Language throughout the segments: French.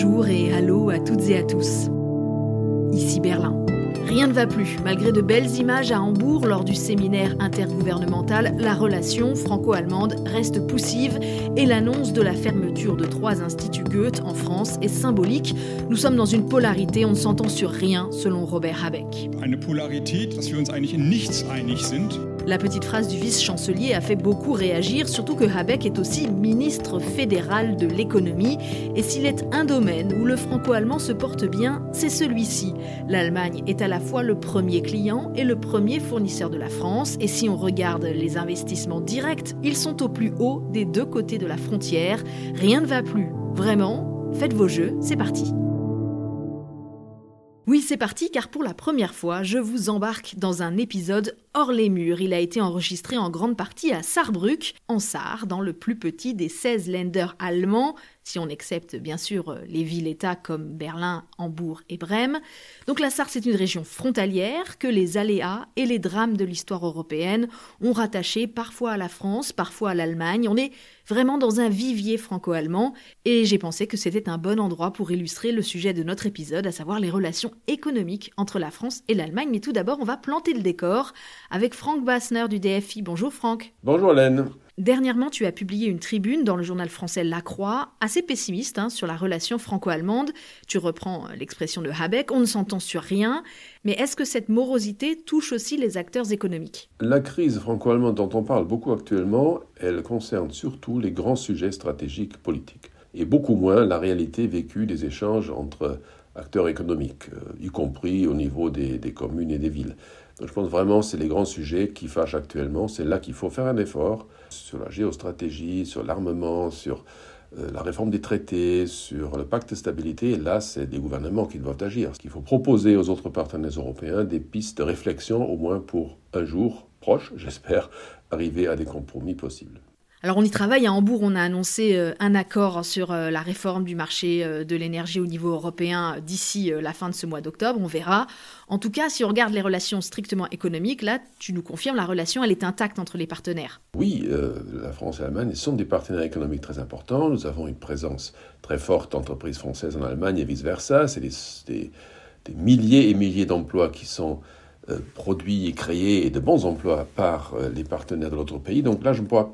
Bonjour et allô à toutes et à tous. Ici Berlin. Rien ne va plus. Malgré de belles images à Hambourg lors du séminaire intergouvernemental, la relation franco-allemande reste poussive et l'annonce de la fermeture de trois instituts Goethe en France est symbolique. Nous sommes dans une polarité, on ne s'entend sur rien, selon Robert Habeck. Eine Polarität, dass wir uns eigentlich in. La petite phrase du vice-chancelier a fait beaucoup réagir, surtout que Habeck est aussi ministre fédéral de l'économie. Et s'il est un domaine où le franco-allemand se porte bien, c'est celui-ci. L'Allemagne est à la fois le premier client et le premier fournisseur de la France. Et si on regarde les investissements directs, ils sont au plus haut des deux côtés de la frontière. Rien ne va plus. Vraiment, faites vos jeux, c'est parti. Oui, c'est parti, car pour la première fois, je vous embarque dans un épisode hors les murs. Il a été enregistré en grande partie à Saarbrück, en Sarre, dans le plus petit des 16 lenders allemands, si on accepte bien sûr euh, les villes-États comme Berlin, Hambourg et Brême. Donc la Sarre, c'est une région frontalière que les aléas et les drames de l'histoire européenne ont rattaché parfois à la France, parfois à l'Allemagne. On est vraiment dans un vivier franco-allemand et j'ai pensé que c'était un bon endroit pour illustrer le sujet de notre épisode, à savoir les relations économiques entre la France et l'Allemagne. Mais tout d'abord, on va planter le décor avec Franck Bassner du DFI. Bonjour Franck. Bonjour Hélène. Dernièrement, tu as publié une tribune dans le journal français La Croix, assez pessimiste hein, sur la relation franco-allemande. Tu reprends euh, l'expression de Habeck, on ne s'entend sur rien. Mais est-ce que cette morosité touche aussi les acteurs économiques? La crise franco-allemande dont on parle beaucoup actuellement, elle concerne surtout les grands sujets stratégiques politiques, et beaucoup moins la réalité vécue des échanges entre acteurs économiques, euh, y compris au niveau des, des communes et des villes. Je pense vraiment que c'est les grands sujets qui fâchent actuellement. C'est là qu'il faut faire un effort sur la géostratégie, sur l'armement, sur euh, la réforme des traités, sur le pacte de stabilité. Là, c'est des gouvernements qui doivent agir. Il faut proposer aux autres partenaires européens des pistes de réflexion, au moins pour un jour proche, j'espère, arriver à des compromis possibles. Alors on y travaille, à Hambourg on a annoncé euh, un accord sur euh, la réforme du marché euh, de l'énergie au niveau européen d'ici la fin de ce mois d'octobre, on verra. En tout cas, si on regarde les relations strictement économiques, là tu nous confirmes, la relation elle est intacte entre les partenaires. Oui, la France et l'Allemagne sont des partenaires économiques très importants, nous avons une présence très forte d'entreprises françaises en Allemagne et vice-versa, c'est des, milliers et milliers d'emplois qui sont produits et créés et de bons emplois par les partenaires de l'autre pays. Donc là je ne pourrais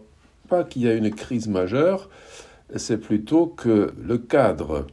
qu'il y a une crise majeure, c'est plutôt que le cadre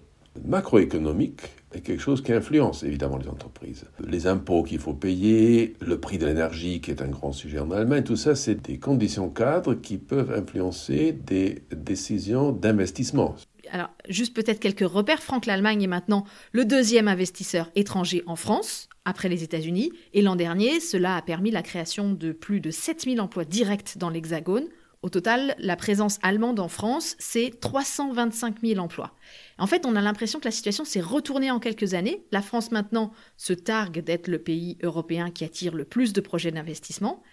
macroéconomique est quelque chose qui influence évidemment les entreprises. Les impôts qu'il faut payer, le prix de l'énergie qui est un grand sujet en Allemagne, tout ça c'est des conditions cadres qui peuvent influencer des décisions d'investissement. Alors, juste peut-être quelques repères. Franck, l'Allemagne est maintenant le deuxième investisseur étranger en France, après les États-Unis. Et l'an dernier, cela a permis la création de plus de 7000 emplois directs dans l'Hexagone. Au total, la présence allemande en France, c'est 325 000 emplois. En fait, on a l'impression que la situation s'est retournée en quelques années. La France maintenant se targue d'être le pays européen qui attire le plus de projets d'investissement,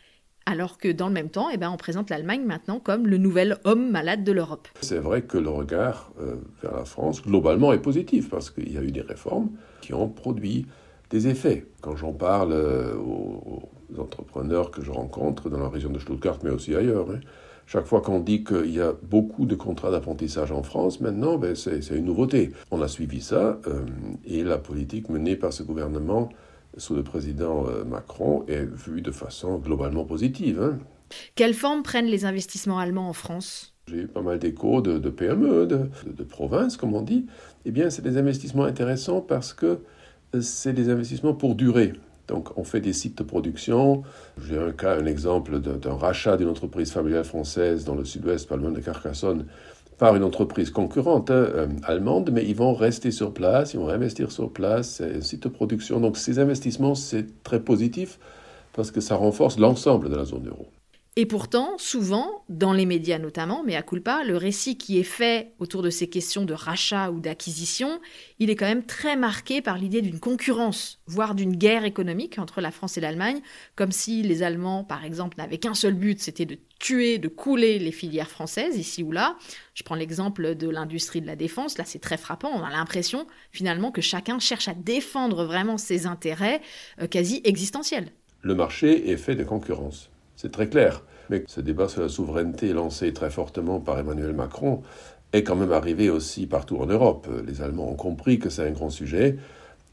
alors que dans le même temps, eh ben, on présente l'Allemagne maintenant comme le nouvel homme malade de l'Europe. C'est vrai que le regard euh, vers la France, globalement, est positif, parce qu'il y a eu des réformes qui ont produit des effets. Quand j'en parle euh, aux, entrepreneurs que je rencontre dans la région de Stuttgart, mais aussi ailleurs, hein, chaque fois qu'on dit qu'il y a beaucoup de contrats d'apprentissage en France, maintenant, ben, c'est une nouveauté. On a suivi ça euh, et la politique menée par ce gouvernement sous le président euh, Macron est vue de façon globalement positive. Hein. Quelle forme prennent les investissements allemands en France? J'ai eu pas mal d'échos de, PME, de, de, province, comme on dit. Eh bien, c'est des investissements intéressants parce que euh, c'est des investissements pour durer. Donc on fait des sites de production. J'ai un cas, un exemple d'un rachat d'une entreprise familiale française dans le sud-ouest, pas loin de Carcassonne, par une entreprise concurrente euh, allemande, mais ils vont rester sur place, ils vont investir sur place, c'est un site de production. Donc ces investissements, c'est très positif parce que ça renforce l'ensemble de la zone euro. Et pourtant, souvent, dans les médias notamment, mais à culpa, le récit qui est fait autour de ces questions de rachat ou d'acquisition, il est quand même très marqué par l'idée d'une concurrence, voire d'une guerre économique entre la France et l'Allemagne, comme si les Allemands, par exemple, n'avaient qu'un seul but, c'était de tuer, de couler les filières françaises, ici ou là. Je prends l'exemple de l'industrie de la défense, là c'est très frappant, on a l'impression finalement que chacun cherche à défendre vraiment ses intérêts euh, quasi existentiels. Le marché est fait de concurrence. C'est très clair. Mais ce débat sur la souveraineté lancé très fortement par Emmanuel Macron est quand même arrivé aussi partout en Europe. Les Allemands ont compris que c'est un grand sujet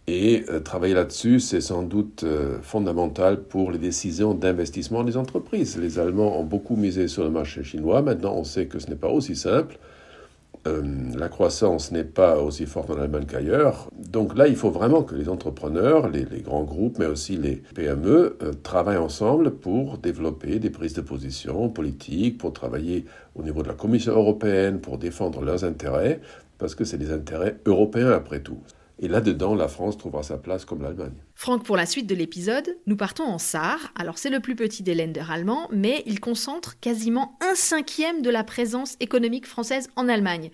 et euh, travailler là-dessus, c'est sans doute euh, fondamental pour les décisions d'investissement des entreprises. Les Allemands ont beaucoup misé sur le marché chinois. Maintenant, on sait que ce n'est pas aussi simple. Euh, la croissance n'est pas aussi forte en Allemagne qu'ailleurs. Donc là, il faut vraiment que les entrepreneurs, les, grands groupes, mais aussi les PME, travaillent ensemble pour développer des prises de position politiques, pour travailler au niveau de la Commission européenne, pour défendre leurs intérêts, parce que c'est des intérêts européens après tout. Et là-dedans, la France trouvera sa place comme l'Allemagne. Franck, pour la suite de l'épisode, nous partons en Sarre. Alors c'est le plus petit des lenders allemands, mais il concentre quasiment un cinquième de la présence économique française en Allemagne.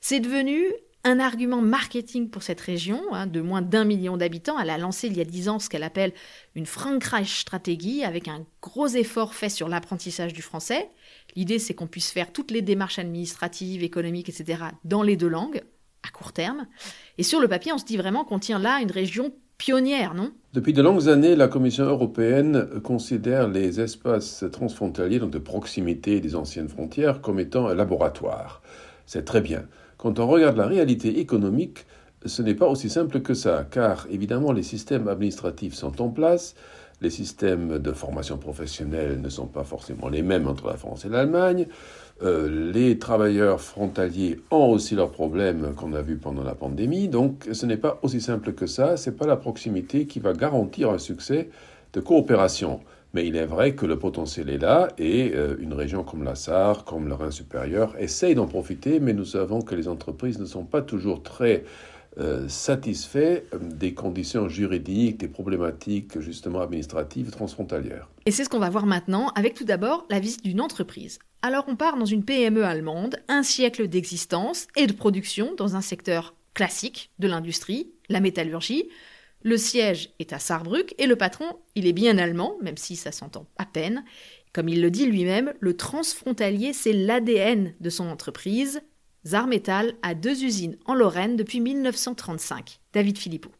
C'est devenu un argument marketing pour cette région, hein, de moins d'un million d'habitants. Elle a lancé il y a dix ans ce qu'elle appelle une Frankreich-stratégie, avec un gros effort fait sur l'apprentissage du français. L'idée, c'est qu'on puisse faire toutes les démarches administratives, économiques, etc., dans les deux langues, à court terme. Et sur le papier, on se dit vraiment qu'on tient là une région pionnière, non? Depuis de longues années, la Commission européenne considère les espaces transfrontaliers, donc de proximité des anciennes frontières, comme étant un laboratoire. C'est très bien. Quand on regarde la réalité économique, ce n'est pas aussi simple que ça, car évidemment les systèmes administratifs sont en place, les systèmes de formation professionnelle ne sont pas forcément les mêmes entre la France et l'Allemagne, euh, les travailleurs frontaliers ont aussi leurs problèmes qu'on a vus pendant la pandémie, donc ce n'est pas aussi simple que ça, ce n'est pas la proximité qui va garantir un succès de coopération. Mais il est vrai que le potentiel est là et euh, une région comme la Sarre, comme le Rhin supérieur, essaye d'en profiter, mais nous savons que les entreprises ne sont pas toujours très euh, satisfaits des conditions juridiques, des problématiques justement administratives transfrontalières. Et c'est ce qu'on va voir maintenant avec tout d'abord la visite d'une entreprise. Alors on part dans une PME allemande, un siècle d'existence et de production dans un secteur classique de l'industrie, la métallurgie. Le siège est à Saarbrück et le patron, il est bien allemand, même si ça s'entend à peine. Comme il le dit lui-même, le transfrontalier, c'est l'ADN de son entreprise. Zarmetal a deux usines en Lorraine depuis 1935. David Philippot.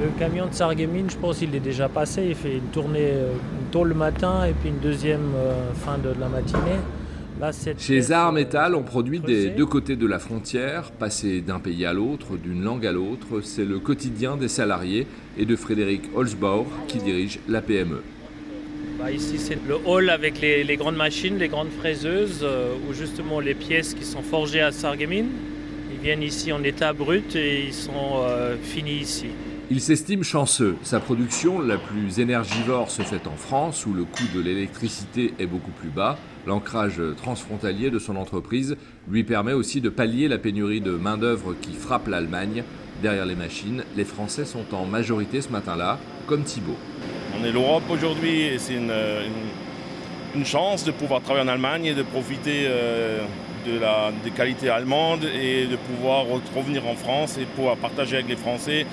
Le camion de Sarreguemines, je pense qu'il est déjà passé. Il fait une tournée euh, tôt le matin et puis une deuxième euh, fin de la matinée. Chez Zahar Metal, on produit des deux côtés de la frontière, passer d'un pays à l'autre, d'une langue à l'autre. C'est le quotidien des salariés et de Frédéric Holzbauer qui dirige la PME. Bah, ici, c'est le hall avec les, grandes machines, les grandes fraiseuses, euh, où justement les pièces qui sont forgées à Sarreguemines, ils viennent ici en état brut et ils sont finis ici. Il s'estime chanceux. Sa production, la plus énergivore, se fait en France, où le coût de l'électricité est beaucoup plus bas. L'ancrage transfrontalier de son entreprise lui permet aussi de pallier la pénurie de main-d'œuvre qui frappe l'Allemagne. Derrière les machines, les Français sont en majorité ce matin-là, comme Thibault. On est l'Europe aujourd'hui et c'est une, chance de pouvoir travailler en Allemagne et de profiter euh, de la, des qualités allemandes et de pouvoir revenir en France et pouvoir partager avec les Français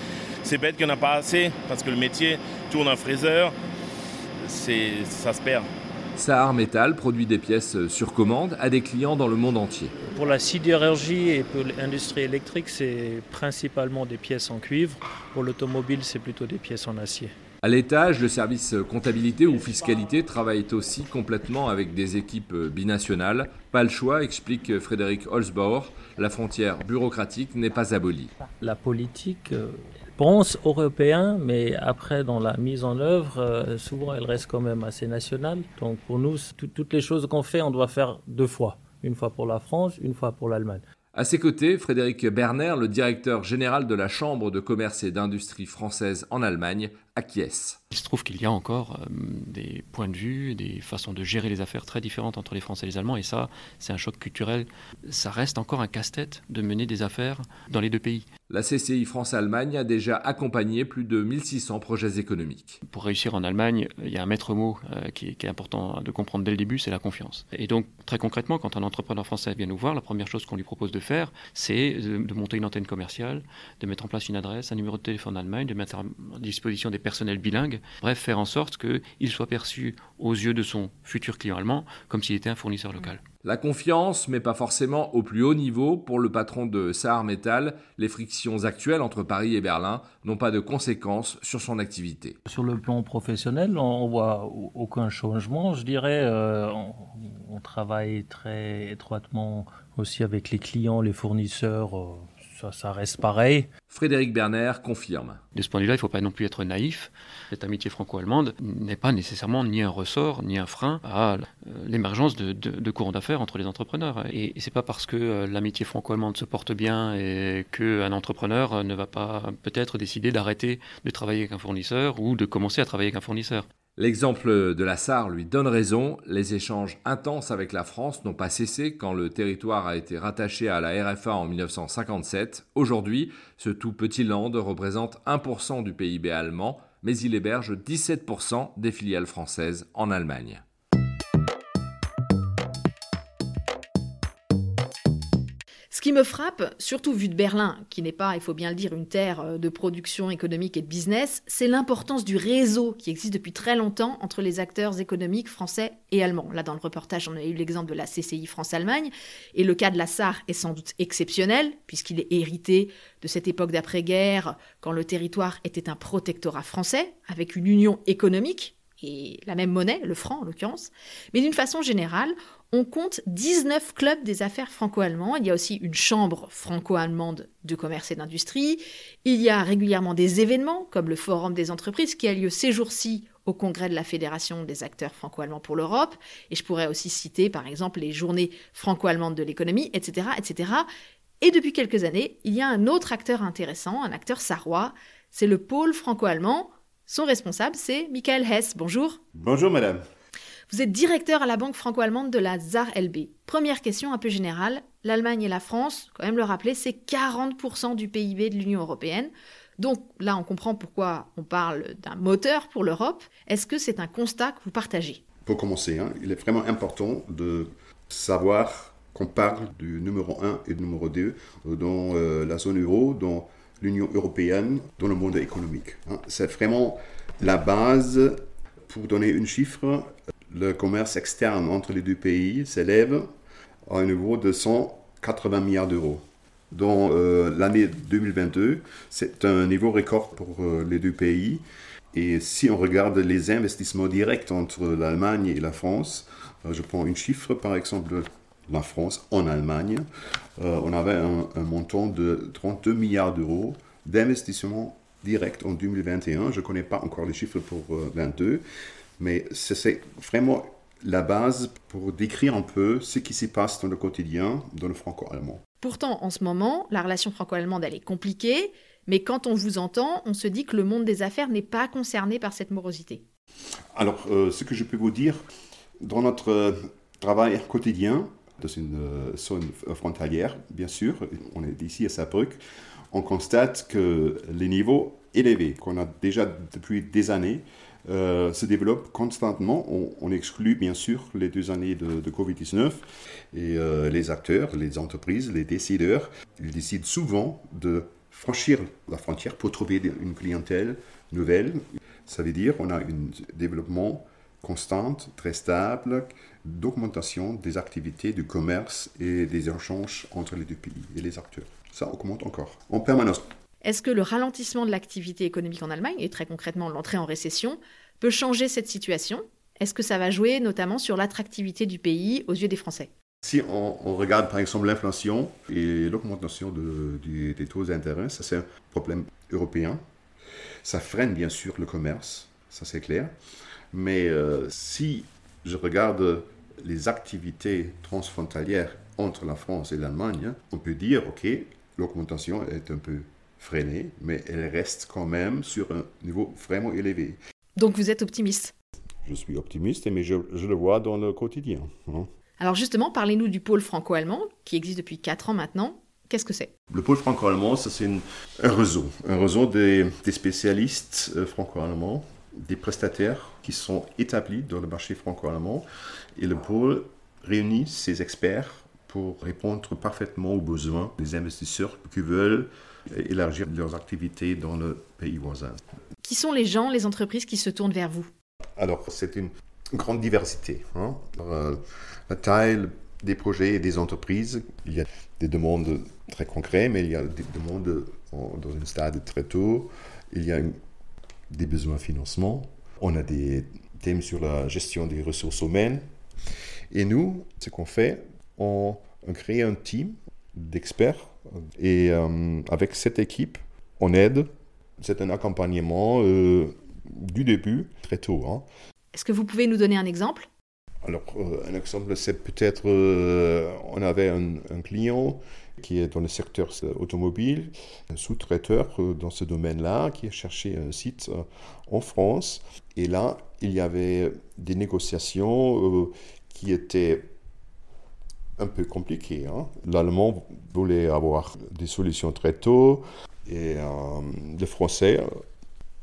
c'est bête qu'il n'y en a pas assez parce que le métier tourne un fraiseur, ça se perd. Sahar Metal produit des pièces sur commande à des clients dans le monde entier. Pour la sidérurgie et pour l'industrie électrique, c'est principalement des pièces en cuivre. Pour l'automobile, c'est plutôt des pièces en acier. À l'étage, le service comptabilité ou fiscalité travaille aussi complètement avec des équipes binationales. Pas le choix, explique Frédéric Holzbauer, la frontière bureaucratique n'est pas abolie. La politique euh, pense européen, mais après, dans la mise en œuvre, euh, souvent, elle reste quand même assez nationale. Donc, pour nous, toutes les choses qu'on fait, on doit faire deux fois. Une fois pour la France, une fois pour l'Allemagne. À ses côtés, Frédéric Berner, le directeur général de la Chambre de commerce et d'industrie française en Allemagne, acquiesce. Il se trouve qu'il y a encore euh, des points de vue, des façons de gérer les affaires très différentes entre les Français et les Allemands, et ça, c'est un choc culturel. Ça reste encore un casse-tête de mener des affaires dans les deux pays. La CCI France-Allemagne a déjà accompagné plus de 1600 projets économiques. Pour réussir en Allemagne, il y a un maître mot euh, qui, est, important de comprendre dès le début, c'est la confiance. Et donc, très concrètement, quand un entrepreneur français vient nous voir, la première chose qu'on lui propose de faire, c'est de, monter une antenne commerciale, de mettre en place une adresse, un numéro de téléphone en Allemagne, de mettre à disposition des personnels bilingues, bref, faire en sorte qu'il soit perçu aux yeux de son futur client allemand comme s'il était un fournisseur local. La confiance, mais pas forcément au plus haut niveau, pour le patron de Saar Metal, les frictions actuelles entre Paris et Berlin n'ont pas de conséquences sur son activité. Sur le plan professionnel, on voit aucun changement. Je dirais, euh, on, travaille très étroitement aussi avec les clients, les fournisseurs. Euh, ça, reste pareil. Frédéric Berner confirme. De ce point de vue-là, il ne faut pas non plus être naïf. Cette amitié franco-allemande n'est pas nécessairement ni un ressort, ni un frein à euh, l'émergence de, courants d'affaires entre les entrepreneurs. Et, et c'est pas parce que euh, l'amitié franco-allemande se porte bien et qu'un entrepreneur ne va pas peut-être décider d'arrêter de travailler avec un fournisseur ou de commencer à travailler avec un fournisseur. L'exemple de la SAR lui donne raison, les échanges intenses avec la France n'ont pas cessé quand le territoire a été rattaché à la RFA en 1957. Aujourd'hui, ce tout petit land représente 1% du PIB allemand, mais il héberge 17% des filiales françaises en Allemagne. Qui me frappe, surtout vu de Berlin, qui n'est pas, il faut bien le dire, une terre euh, de production économique et de business, c'est l'importance du réseau qui existe depuis très longtemps entre les acteurs économiques français et allemands. Là, dans le reportage, on a eu l'exemple de la CCI France-Allemagne, et le cas de la SAR est sans doute exceptionnel, puisqu'il est hérité de cette époque d'après-guerre, quand le territoire était un protectorat français, avec une union économique et la même monnaie, le franc en l'occurrence. Mais d'une façon générale, on compte 19 clubs des affaires franco-allemands. Il y a aussi une chambre franco-allemande de commerce et d'industrie. Il y a régulièrement des événements, comme le Forum des entreprises, qui a lieu ces jours-ci au congrès de la Fédération des acteurs franco-allemands pour l'Europe. Et je pourrais aussi citer, par exemple, les journées franco-allemandes de l'économie, etc., etc. Et depuis quelques années, il y a un autre acteur intéressant, un acteur sarrois, c'est le pôle franco-allemand. Son responsable, c'est Michael Hess. Bonjour. Bonjour, madame. Vous êtes directeur à la banque franco-allemande de la ZAR LB. Première question un peu générale. L'Allemagne et la France, quand même le rappeler, c'est 40% du PIB de l'Union européenne. Donc là, on comprend pourquoi on parle d'un moteur pour l'Europe. Est-ce que c'est un constat que vous partagez? Pour commencer, hein, il est vraiment important de savoir qu'on parle du numéro 1 et du numéro 2 dans euh, la zone euro, dans l'Union européenne, dans le monde économique. Hein. C'est vraiment la base. Pour donner une chiffre, le commerce externe entre les deux pays s'élève à un niveau de 180 milliards d'euros. Dans euh, l'année 2022, c'est un niveau record pour euh, les deux pays. Et si on regarde les investissements directs entre l'Allemagne et la France, euh, je prends une chiffre par exemple, la France en Allemagne, on avait un, un, montant de 32 milliards d'euros d'investissements directs en 2021. Je ne connais pas encore les chiffres pour 2022, mais c'est vraiment la base pour décrire un peu ce qui s'y passe dans le quotidien dans le franco-allemand. Pourtant, en ce moment, la relation franco-allemande, elle est compliquée, mais quand on vous entend, on se dit que le monde des affaires n'est pas concerné par cette morosité. Alors, euh, ce que je peux vous dire, dans notre travail quotidien, dans une euh, zone frontalière, bien sûr, on est ici à Saarbrück, on constate que les niveaux élevés qu'on a déjà depuis des années euh, se développe constamment. On, exclut bien sûr les deux années de, Covid-19 et euh, les acteurs, les entreprises, les décideurs, ils décident souvent de franchir la frontière pour trouver une clientèle nouvelle. Ça veut dire qu'on a un développement constant, très stable, d'augmentation des activités du commerce et des échanges entre les deux pays et les acteurs. Ça augmente encore en permanence. Est-ce que le ralentissement de l'activité économique en Allemagne, et très concrètement l'entrée en récession, peut changer cette situation? Est-ce que ça va jouer notamment sur l'attractivité du pays aux yeux des Français? Si on, regarde par exemple l'inflation et l'augmentation des taux d'intérêt, ça c'est un problème européen. Ça freine bien sûr le commerce, ça c'est clair. Mais euh, si je regarde les activités transfrontalières entre la France et l'Allemagne, on peut dire, OK, l'augmentation est un peu freinée, mais elle reste quand même sur un niveau vraiment élevé. Donc vous êtes optimiste? Je suis optimiste, mais je, le vois dans le quotidien. Hein. Alors justement, parlez-nous du pôle franco-allemand, qui existe depuis 4 ans maintenant. Qu'est-ce que c'est? Le pôle franco-allemand, c'est un réseau, un réseau des, spécialistes euh, franco-allemands, des prestataires qui sont établis dans le marché franco-allemand. Et le pôle réunit ces experts pour répondre parfaitement aux besoins des investisseurs qui veulent élargir leurs activités dans le pays voisin. Qui sont les gens, les entreprises qui se tournent vers vous? Alors, c'est une grande diversité. Hein. Euh, la taille des projets et des entreprises. Il y a des demandes très concrètes, mais il y a des demandes dans un stade très tôt. Il y a des besoins de financement. On a des thèmes sur la gestion des ressources humaines. Et nous, ce qu'on fait, on, crée un team d'experts. Et euh, avec cette équipe, on aide. C'est un accompagnement euh, du début, très tôt. Hein. Est-ce que vous pouvez nous donner un exemple? Alors, euh, un exemple, c'est peut-être, euh, on avait un, client qui est dans le secteur automobile, un sous-traiteur euh, dans ce domaine-là, qui a cherché un site en France. Et là, il y avait des négociations qui étaient un peu compliquées. Hein. L'allemand voulait avoir des solutions très tôt et le français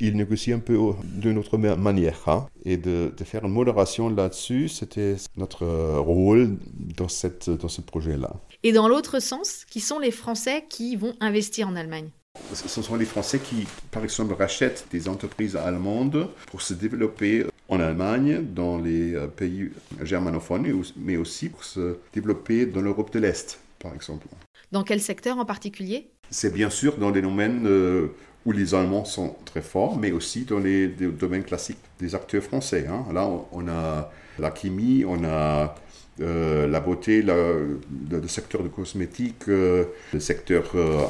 il négocie un peu d'une autre manière. Hein. Et de, faire une modération là-dessus, c'était notre euh, rôle dans, cette, dans ce projet-là. Et dans l'autre sens, qui sont les Français qui vont investir en Allemagne? Ce sont les Français qui, par exemple, rachètent des entreprises allemandes pour se développer en Allemagne, dans les euh, pays germanophones, mais aussi pour se développer dans l'Europe de l'Est, par exemple. Dans quel secteur en particulier? C'est bien sûr dans les domaines euh, où les Allemands sont très forts, mais aussi dans les, domaines classiques des acteurs français. Hein. Là, on a la chimie, on a euh, la beauté, le, secteur de cosmétiques, euh, le secteur euh,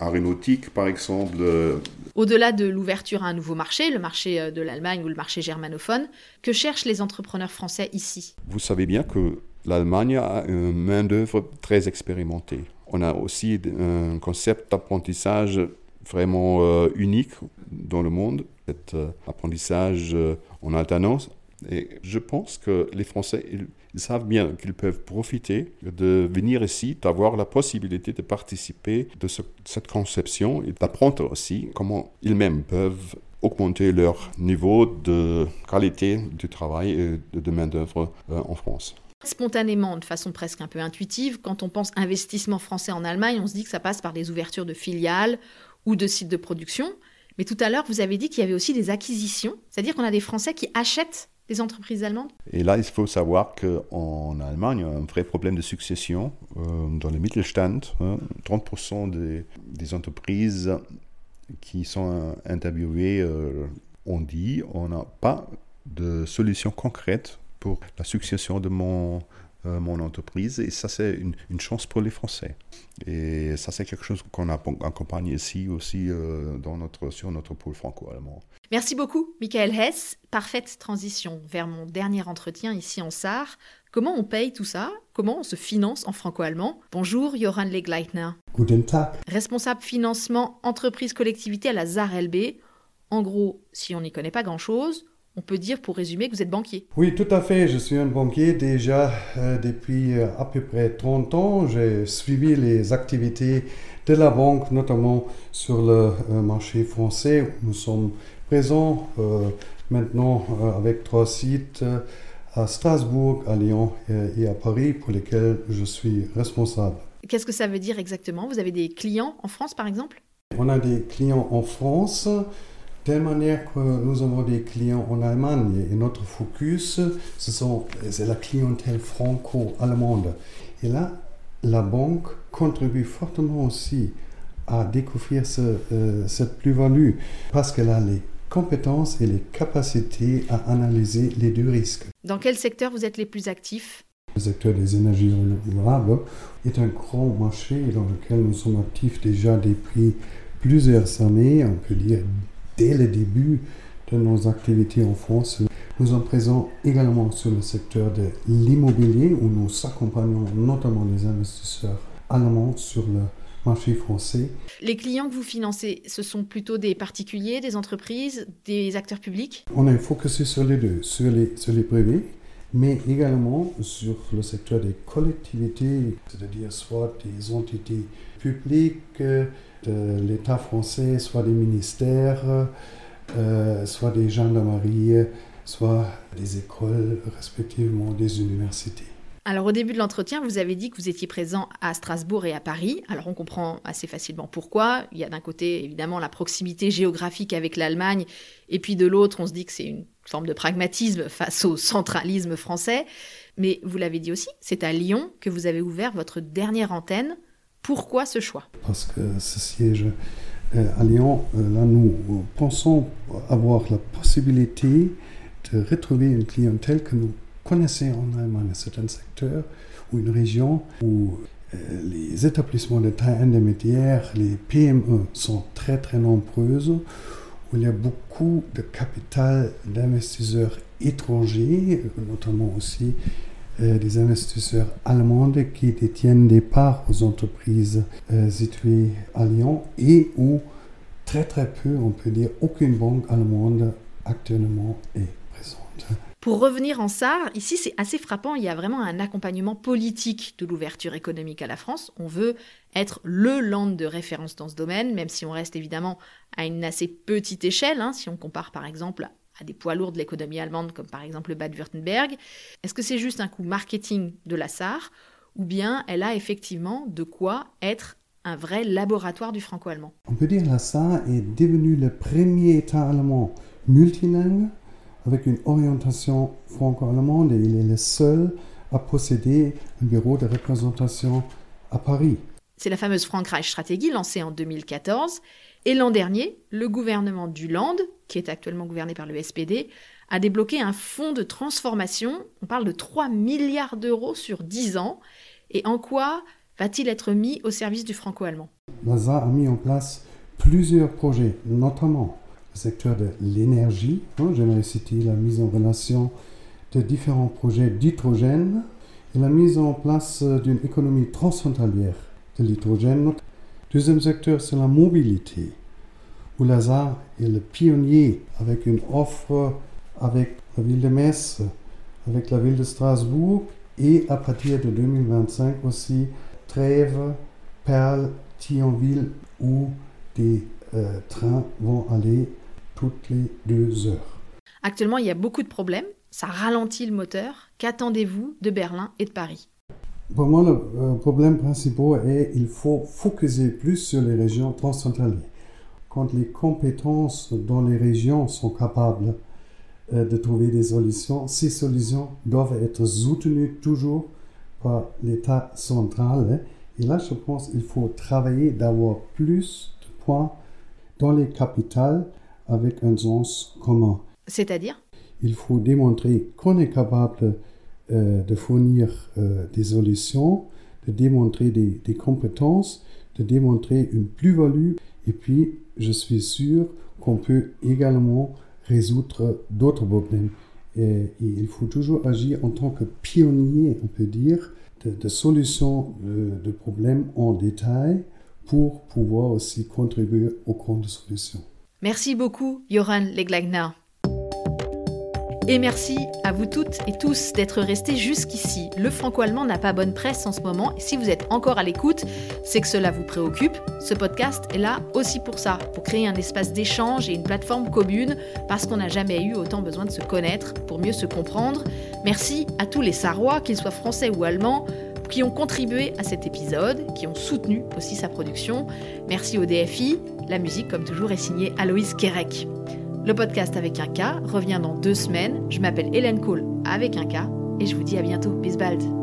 aéronautique, par exemple. Au-delà de l'ouverture à un nouveau marché, le marché de l'Allemagne ou le marché germanophone, que cherchent les entrepreneurs français ici? Vous savez bien que l'Allemagne a une main-d'œuvre très expérimentée. On a aussi un concept d'apprentissage vraiment euh, unique dans le monde, cet euh, apprentissage euh, en alternance. Et je pense que les Français, ils, savent bien qu'ils peuvent profiter de venir ici, d'avoir la possibilité de participer de cette conception et d'apprendre aussi comment ils-mêmes peuvent augmenter leur niveau de qualité du travail et de main-d'œuvre en France. Spontanément, de façon presque un peu intuitive, quand on pense investissement français en Allemagne, on se dit que ça passe par des ouvertures de filiales ou de sites de production. Mais tout à l'heure, vous avez dit qu'il y avait aussi des acquisitions, c'est-à-dire qu'on a des Français qui achètent des entreprises allemandes Et là, il faut savoir qu'en Allemagne, il y a un vrai problème de succession. Euh, dans le Mittelstand, 30% hein, des, entreprises qui sont interviewées euh, ont dit on n'a pas de solution concrète pour la succession de mon mon entreprise. Et ça, c'est une, chance pour les Français. Et ça, c'est quelque chose qu'on accompagne ici aussi euh, dans notre, sur notre pôle franco-allemand. Merci beaucoup, Michael Hess. Parfaite transition vers mon dernier entretien ici en Sarre. Comment on paye tout ça? Comment on se finance en franco-allemand? Bonjour, Joran Legleitner. Guten Tag. Responsable financement entreprise-collectivité à la ZAR-LB. En gros, si on n'y connaît pas grand-chose, on peut dire pour résumer que vous êtes banquier. Oui, tout à fait. Je suis un banquier déjà euh, depuis euh, à peu près 30 ans. J'ai suivi les activités de la banque, notamment sur le euh, marché français. Nous sommes présents maintenant avec trois sites à Strasbourg, à Lyon et à Paris pour lesquels je suis responsable. Qu'est-ce que ça veut dire exactement? Vous avez des clients en France par exemple? On a des clients en France telle manière que nous avons des clients en Allemagne et notre focus, ce c'est la clientèle franco-allemande. Et là, la banque contribue fortement aussi à découvrir euh, cette plus-value parce qu'elle a les compétences et les capacités à analyser les deux risques. Dans quel secteur vous êtes les plus actifs? Le secteur des énergies renouvelables est un grand marché dans lequel nous sommes actifs déjà depuis plusieurs années, on peut dire dès le début de nos activités en France. Nous sommes présents également sur le secteur de l'immobilier où nous accompagnons notamment les investisseurs allemands sur le marché français. Les clients que vous financez, ce sont plutôt des particuliers, des entreprises, des acteurs publics? On est focusé sur les deux, sur les, sur les privés, mais également sur le secteur des collectivités, c'est-à-dire soit des entités publiques, de l'État français, soit des ministères, euh, soit des gendarmeries, soit des écoles, respectivement des universités. Alors au début de l'entretien, vous avez dit que vous étiez présent à Strasbourg et à Paris. Alors on comprend assez facilement pourquoi. Il y a d'un côté évidemment la proximité géographique avec l'Allemagne, et puis de l'autre, on se dit que c'est une forme de pragmatisme face au centralisme français. Mais vous l'avez dit aussi, c'est à Lyon que vous avez ouvert votre dernière antenne. Pourquoi ce choix? Parce que ce siège à Lyon, euh, là, nous pensons avoir la possibilité de retrouver une clientèle que nous connaissons en Allemagne. C'est un secteur ou une région où euh, les établissements de taille intermédiaire, les PME sont très très nombreuses, où il y a beaucoup de capital d'investisseurs étrangers, notamment aussi des investisseurs allemands qui détiennent des parts aux entreprises euh, situées à Lyon et où très très peu, on peut dire, aucune banque allemande actuellement est présente. Pour revenir en SAR, ici c'est assez frappant, il y a vraiment un accompagnement politique de l'ouverture économique à la France. On veut être le land de référence dans ce domaine, même si on reste évidemment à une assez petite échelle, hein, si on compare par exemple à des poids lourds de l'économie allemande comme par exemple le Bade-Württemberg. Est-ce que c'est juste un coup marketing de la SAR ou bien elle a effectivement de quoi être un vrai laboratoire du franco-allemand? On peut dire que la SAR est devenue le premier État allemand multilingue avec une orientation franco-allemande et il est le seul à posséder un bureau de représentation à Paris. C'est la fameuse Frankreich Stratégie lancée en 2014. Et l'an dernier, le gouvernement du Land, qui est actuellement gouverné par le SPD, a débloqué un fonds de transformation. On parle de 3 milliards d'euros sur 10 ans. Et en quoi va-t-il être mis au service du franco-allemand? L'ASA a mis en place plusieurs projets, notamment le secteur de l'énergie. Hein, J'aimerais citer la mise en relation de différents projets d'hydrogène et la mise en place d'une économie transfrontalière de l'hydrogène. Deuxième secteur, c'est la mobilité, où Lazare est le pionnier avec une offre avec la ville de Metz, avec la ville de Strasbourg et à partir de 2025 aussi Trèves, Perle, Thionville, où des euh, trains vont aller toutes les deux heures. Actuellement, il y a beaucoup de problèmes. Ça ralentit le moteur. Qu'attendez-vous de Berlin et de Paris? Pour moi, le euh, problème principal est qu'il faut focuser plus sur les régions transfrontalières. Quand les compétences dans les régions sont capables euh, de trouver des solutions, ces solutions doivent être soutenues toujours par l'État central. Hein. Et là, je pense qu'il faut travailler d'avoir plus de points dans les capitales avec un sens commun. C'est-à-dire? Il faut démontrer qu'on est capable euh, de fournir euh, des solutions, de démontrer des, compétences, de démontrer une plus-value. Et puis, je suis sûr qu'on peut également résoudre d'autres problèmes. Et, il faut toujours agir en tant que pionnier, on peut dire, de, de solutions de, de problèmes en détail pour pouvoir aussi contribuer aux grandes solutions. Merci beaucoup, Joran Leglagner. Et merci à vous toutes et tous d'être restés jusqu'ici. Le franco-allemand n'a pas bonne presse en ce moment, si vous êtes encore à l'écoute, c'est que cela vous préoccupe. Ce podcast est là aussi pour ça, pour créer un espace d'échange et une plateforme commune, parce qu'on n'a jamais eu autant besoin de se connaître pour mieux se comprendre. Merci à tous les Sarrois, qu'ils soient français ou allemands, qui ont contribué à cet épisode, qui ont soutenu aussi sa production. Merci au DFI. La musique, comme toujours, est signée Aloïs Kerek. Le podcast avec un K revient dans deux semaines. Je m'appelle Hélène Cole avec un K et je vous dis à bientôt. Bis bald.